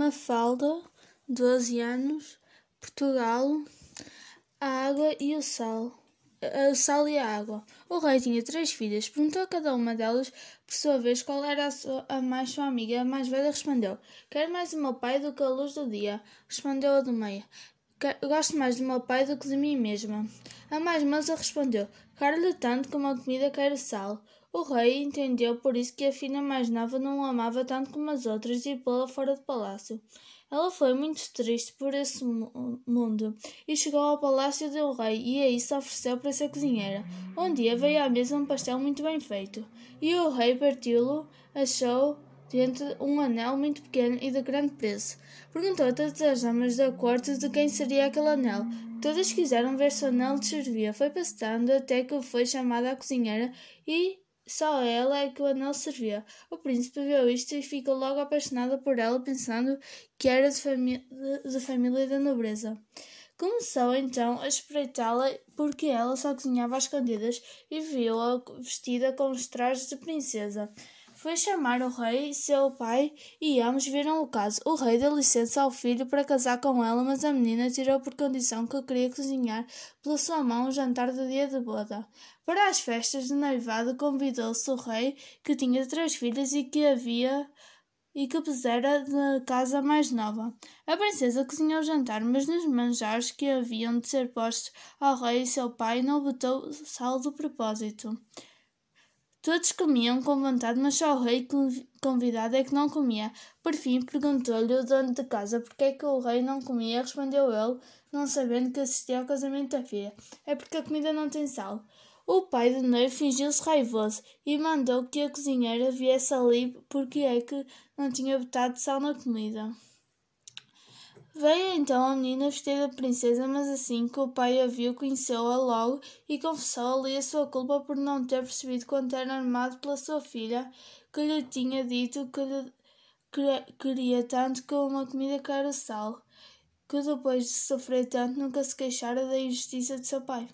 Mafalda, 12 anos, Portugal, a água e o sal. O sal e a água. O rei tinha três filhas. Perguntou a cada uma delas, por sua vez, qual era a, sua, a mais sua amiga. A mais velha respondeu: Quero mais o meu pai do que a luz do dia. Respondeu a do meio: Gosto mais do meu pai do que de mim mesma. A mais moça respondeu: Quero-lhe tanto como a comida quer sal. O rei entendeu por isso que a filha mais nova não o amava tanto como as outras e pô-la fora do palácio. Ela foi muito triste por esse mundo e chegou ao palácio do rei e aí se ofereceu para ser cozinheira. Um dia veio à mesa um pastel muito bem feito e o rei partiu-lo, achou dentro um anel muito pequeno e de grande preço. Perguntou a todas as damas da corte de quem seria aquele anel. Todas quiseram ver se o anel lhe servia. Foi passando até que foi chamada a cozinheira e só ela é que o anel servia. O príncipe viu isto e ficou logo apaixonado por ela, pensando que era de, famí de família da nobreza. Começou então a espreitá-la porque ela só cozinhava às escondidas e viu-a vestida com os trajes de princesa. Foi chamar o rei, seu pai, e ambos viram o caso. O rei deu licença ao filho para casar com ela, mas a menina tirou por condição que queria cozinhar pela sua mão o jantar do dia de boda. Para as festas de noivado convidou-se o rei, que tinha três filhas e que havia e que pusera da casa mais nova. A princesa cozinhou o jantar, mas nos manjares que haviam de ser postos ao rei e seu pai não botou sal do propósito. Todos comiam com vontade, mas só o rei convidado é que não comia. Por fim, perguntou-lhe o dono de casa por que é que o rei não comia. Respondeu ele, não sabendo que assistia ao casamento da filha. É porque a comida não tem sal. O pai do noivo fingiu-se raivoso e mandou que a cozinheira viesse ali porque é que não tinha botado sal na comida. Veio então a menina vestida de princesa, mas assim que o pai a viu, conheceu-a logo e confessou-lhe a sua culpa por não ter percebido quanto era armado pela sua filha, que lhe tinha dito que lhe queria tanto que uma comida era sal, que depois de sofrer tanto nunca se queixara da injustiça de seu pai.